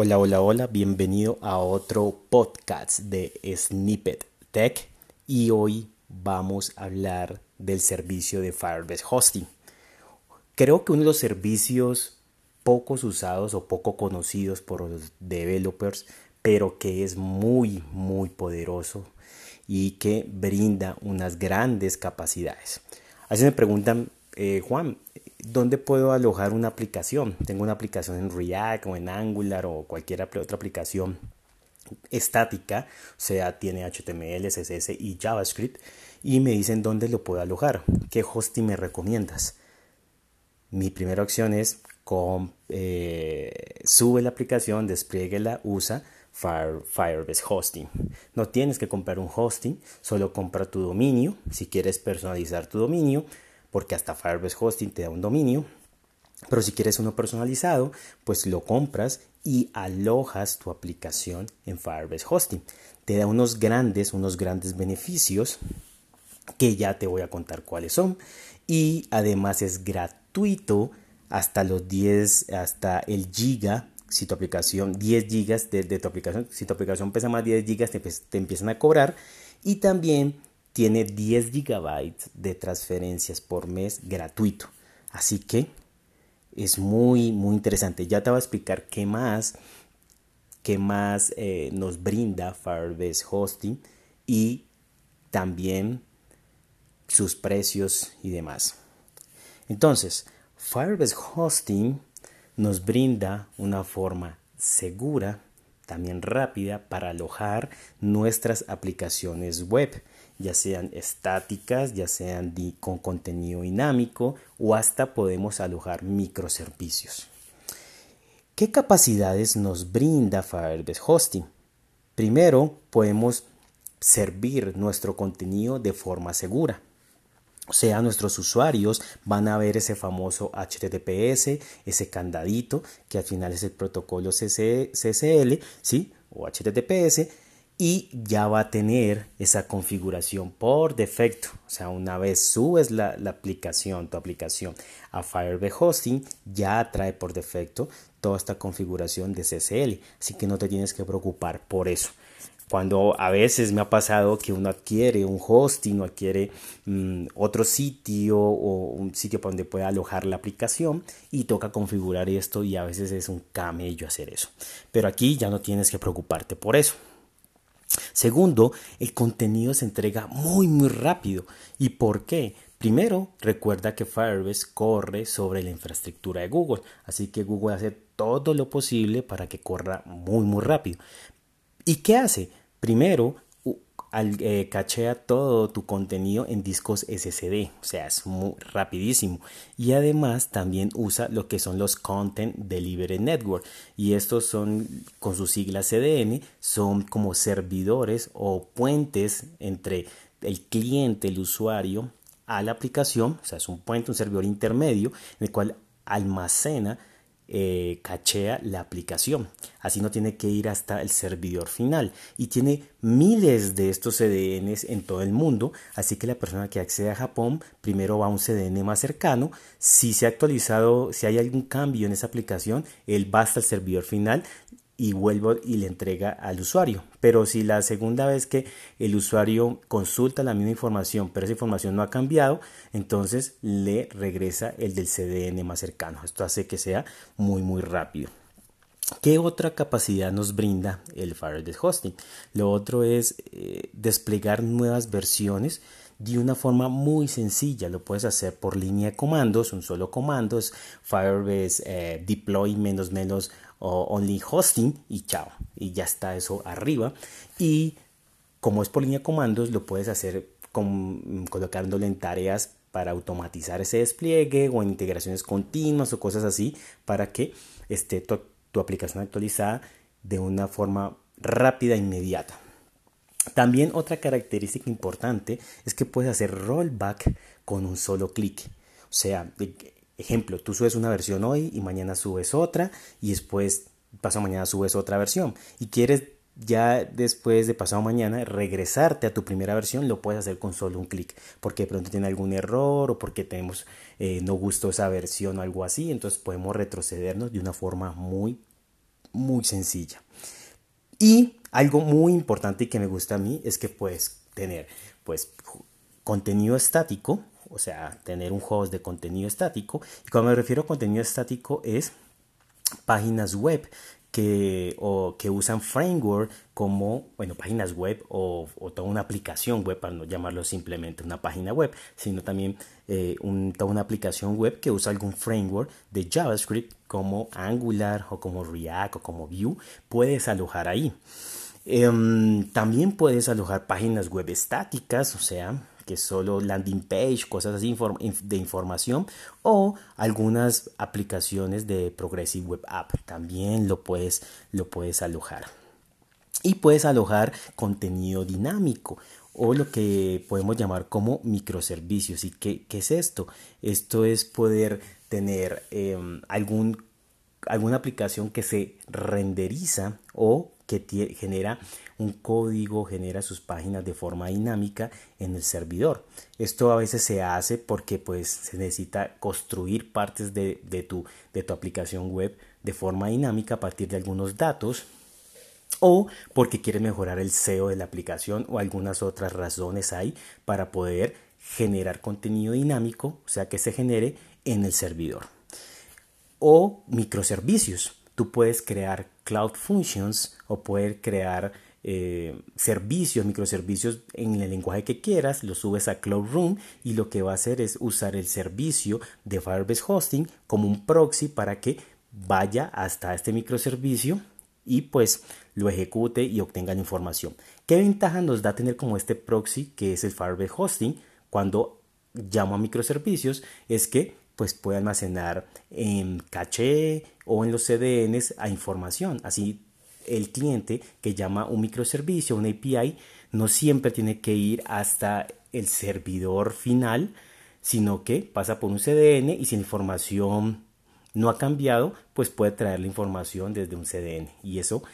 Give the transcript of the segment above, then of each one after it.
Hola, hola, hola, bienvenido a otro podcast de Snippet Tech y hoy vamos a hablar del servicio de Firebase Hosting. Creo que uno de los servicios pocos usados o poco conocidos por los developers, pero que es muy, muy poderoso y que brinda unas grandes capacidades. Así me preguntan, eh, Juan, ¿dónde puedo alojar una aplicación? Tengo una aplicación en React o en Angular o cualquier otra aplicación estática, o sea, tiene HTML, CSS y JavaScript, y me dicen dónde lo puedo alojar, qué hosting me recomiendas. Mi primera opción es con, eh, sube la aplicación, desplieguela, usa Firebase Hosting. No tienes que comprar un hosting, solo compra tu dominio. Si quieres personalizar tu dominio, porque hasta Firebase Hosting te da un dominio. Pero si quieres uno personalizado, pues lo compras y alojas tu aplicación en Firebase Hosting. Te da unos grandes, unos grandes beneficios que ya te voy a contar cuáles son. Y además es gratuito hasta los 10, hasta el giga. Si tu aplicación, 10 gigas de, tu aplicación, si tu aplicación pesa más 10 gigas, te, te empiezan a cobrar. Y también tiene 10 gigabytes de transferencias por mes gratuito. Así que es muy, muy interesante. Ya te voy a explicar qué más, qué más eh, nos brinda Firebase Hosting y también sus precios y demás. Entonces, Firebase Hosting nos brinda una forma segura, también rápida para alojar nuestras aplicaciones web ya sean estáticas, ya sean con contenido dinámico o hasta podemos alojar microservicios. ¿Qué capacidades nos brinda Firebase Hosting? Primero, podemos servir nuestro contenido de forma segura. Sea, nuestros usuarios van a ver ese famoso HTTPS, ese candadito, que al final es el protocolo CCL, ¿sí? O HTTPS, y ya va a tener esa configuración por defecto. O sea, una vez subes la, aplicación, tu aplicación a Firebase Hosting, ya trae por defecto toda esta configuración de CSL. Así que no te tienes que preocupar por eso. Cuando a veces me ha pasado que uno adquiere un hosting o adquiere mm, otro sitio o un sitio para donde pueda alojar la aplicación y toca configurar esto y a veces es un camello hacer eso. Pero aquí ya no tienes que preocuparte por eso. Segundo, el contenido se entrega muy muy rápido. ¿Y por qué? Primero, recuerda que Firebase corre sobre la infraestructura de Google, así que Google hace todo lo posible para que corra muy muy rápido. ¿Y qué hace? Primero, eh, cachea todo tu contenido en discos SSD, o sea, es muy rapidísimo. Y además también usa lo que son los Content Delivery Network. Y estos son, con sus siglas CDN, son como servidores o puentes entre el cliente, el usuario, a la aplicación, o sea, es un puente, un servidor intermedio, en el cual almacena eh, cachea la aplicación. Así no tiene que ir hasta el servidor final. Y tiene miles de estos CDNs en todo el mundo. Así que la persona que accede a Japón primero va a un CDN más cercano. Si se ha actualizado, si hay algún cambio en esa aplicación, él va hasta el servidor final y vuelvo y le entrega al usuario. Pero si la segunda vez que el usuario consulta la misma información, pero esa información no ha cambiado, entonces le regresa el del CDN más cercano. Esto hace que sea muy muy rápido. ¿Qué otra capacidad nos brinda el Firebase Hosting? Lo otro es eh, desplegar nuevas versiones de una forma muy sencilla. Lo puedes hacer por línea de comandos, un solo comando es Firebase eh, deploy menos menos o only hosting y chao. Y ya está eso arriba. Y como es por línea de comandos, lo puedes hacer colocándole en tareas para automatizar ese despliegue o en integraciones continuas o cosas así para que esté tu, tu aplicación actualizada de una forma rápida e inmediata. También otra característica importante es que puedes hacer rollback con un solo clic. O sea, ejemplo, tú subes una versión hoy y mañana subes otra y después pasado mañana subes otra versión y quieres ya después de pasado mañana regresarte a tu primera versión lo puedes hacer con solo un clic porque de pronto tiene algún error o porque tenemos eh, no gustó esa versión o algo así entonces podemos retrocedernos de una forma muy muy sencilla. Y algo muy importante y que me gusta a mí es que puedes tener pues contenido estático, o sea, tener un host de contenido estático. Y cuando me refiero a contenido estático es páginas web que, o, que usan framework como, bueno, páginas web o, toda una aplicación web, para no llamarlo simplemente una página web, sino también eh, toda una aplicación web que usa algún framework de JavaScript como Angular o como React o como Vue, puedes alojar ahí. Em, también puedes alojar páginas web estáticas, o sea, que solo landing page, cosas así de información o algunas aplicaciones de Progressive Web App. También lo puedes, lo puedes alojar. Y puedes alojar contenido dinámico o lo que podemos llamar como microservicios. ¿Y qué, es esto? Esto es poder tener em, algún, alguna aplicación que se renderiza o que genera un código, genera sus páginas de forma dinámica en el servidor. Esto a veces se hace porque pues se necesita construir partes de, tu, de tu aplicación web de forma dinámica a partir de algunos datos o porque quieres mejorar el SEO de la aplicación o algunas otras razones hay para poder generar contenido dinámico, o sea que se genere en el servidor. O microservicios. Tú puedes crear Cloud Functions o poder crear eh, servicios, microservicios en el lenguaje que quieras, lo subes a Cloud Room y lo que va a hacer es usar el servicio de Firebase Hosting como un proxy para que vaya hasta este microservicio y pues lo ejecute y obtenga la información. ¿Qué ventaja nos da tener como este proxy que es el Firebase Hosting cuando llamo a microservicios? Es que pues puede almacenar en caché o en los CDNs a información. Así el cliente que llama un microservicio, un API, no siempre tiene que ir hasta el servidor final, sino que pasa por un CDN y si la información no ha cambiado, pues puede traer la información desde un CDN y eso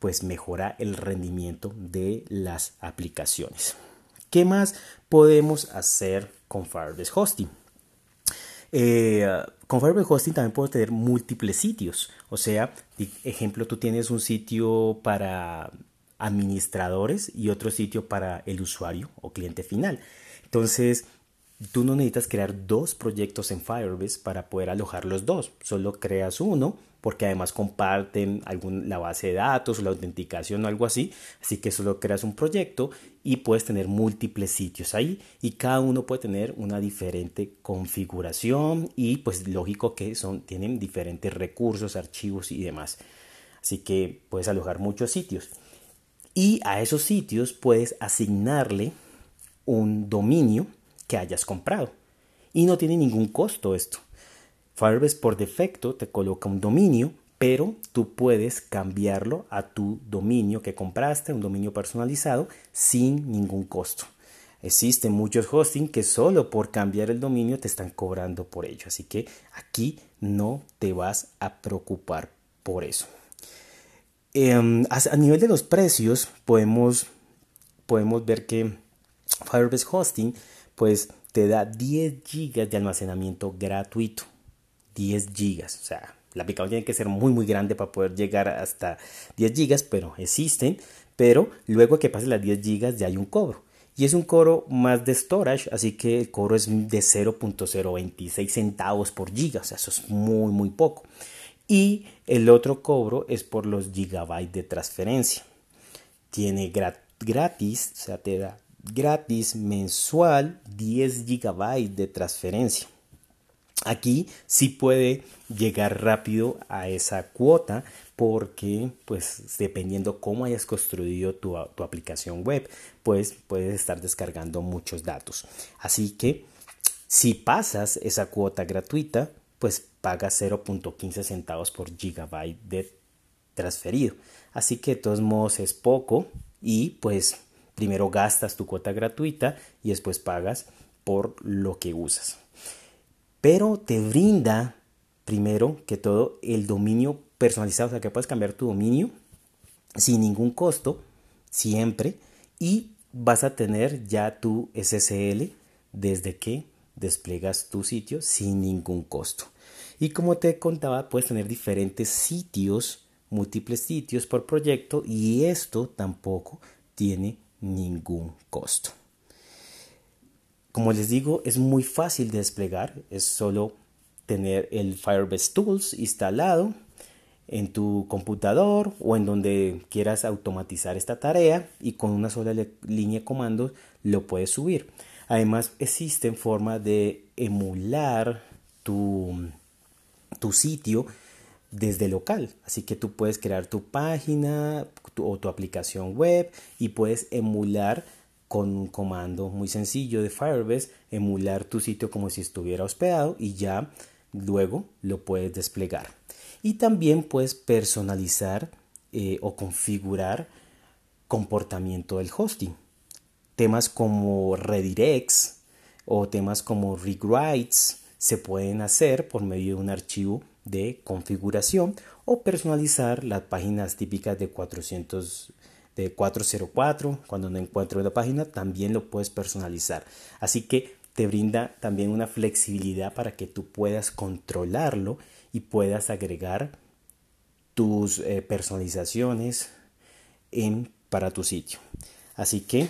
pues mejora el rendimiento de las aplicaciones. ¿Qué más podemos hacer con Firebase Hosting? Eh, con Firebase Hosting también puedes tener múltiples sitios. O sea, ejemplo, tú tienes un sitio para administradores y otro sitio para el usuario o cliente final. Entonces, tú no necesitas crear dos proyectos en Firebase para poder alojar los dos. Solo creas uno porque además comparten algún, la base de datos o la autenticación o algo así. Así que solo creas un proyecto y puedes tener múltiples sitios ahí y cada uno puede tener una diferente configuración y pues lógico que son, tienen diferentes recursos, archivos y demás. Así que puedes alojar muchos sitios. Y a esos sitios puedes asignarle un dominio que hayas comprado. Y no tiene ningún costo esto. Firebase por defecto te coloca un dominio, pero tú puedes cambiarlo a tu dominio que compraste, un dominio personalizado, sin ningún costo. Existen muchos hosting que solo por cambiar el dominio te están cobrando por ello. Así que aquí no te vas a preocupar por eso. Em, a nivel de los precios, podemos, podemos ver que Firebase Hosting pues, te da 10 GB de almacenamiento gratuito. 10 gigas. O sea, la aplicación tiene que ser muy muy grande para poder llegar hasta 10 gigas, pero existen. Pero luego que pase las 10 gigas ya hay un cobro. Y es un cobro más de storage, así que el cobro es de 0.026 centavos por giga. O sea, eso es muy muy poco. Y el otro cobro es por los gigabytes de transferencia. Tiene gratis, o sea, te da gratis mensual 10 gigabytes de transferencia. Aquí sí puede llegar rápido a esa cuota porque pues dependiendo cómo hayas construido tu, aplicación web pues puedes estar descargando muchos datos así que si pasas esa cuota gratuita pues pagas 0.15 centavos por gigabyte de transferido así que de todos modos es poco y pues primero gastas tu cuota gratuita y después pagas por lo que usas pero te brinda primero que todo el dominio personalizado, o sea que puedes cambiar tu dominio sin ningún costo, siempre, y vas a tener ya tu SSL desde que desplegas tu sitio sin ningún costo. Y como te contaba, puedes tener diferentes sitios múltiples sitios por proyecto y esto tampoco tiene ningún costo. Como les digo, es muy fácil de desplegar, es solo tener el Firebase Tools instalado en tu computador o en donde quieras automatizar esta tarea y con una sola línea de comandos lo puedes subir. Además existe forma de emular tu, tu sitio desde local. Así que tú puedes crear tu página o tu aplicación web y puedes emular con un comando muy sencillo de Firebase, emular tu sitio como si estuviera hospedado y ya luego lo puedes desplegar. Y también puedes personalizar eh, o configurar comportamiento del hosting. Temas como redirects o temas como rewrites se pueden hacer por medio de un archivo de configuración o personalizar las páginas típicas de 400 de 404 cuando no encuentro la página también lo puedes personalizar. Así que te brinda también una flexibilidad para que tú puedas controlarlo y puedas agregar tus eh, personalizaciones en, para tu sitio. Así que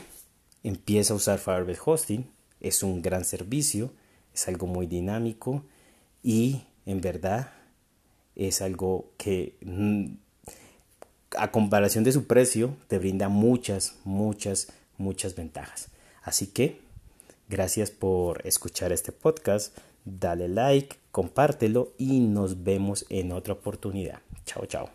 empieza a usar Firebase Hosting. Es un gran servicio es algo muy dinámico y en verdad es algo que mm, a comparación de su precio te brinda muchas, muchas, muchas ventajas. Así que gracias por escuchar este podcast, dale like, compártelo y nos vemos en otra oportunidad. Chao, chao.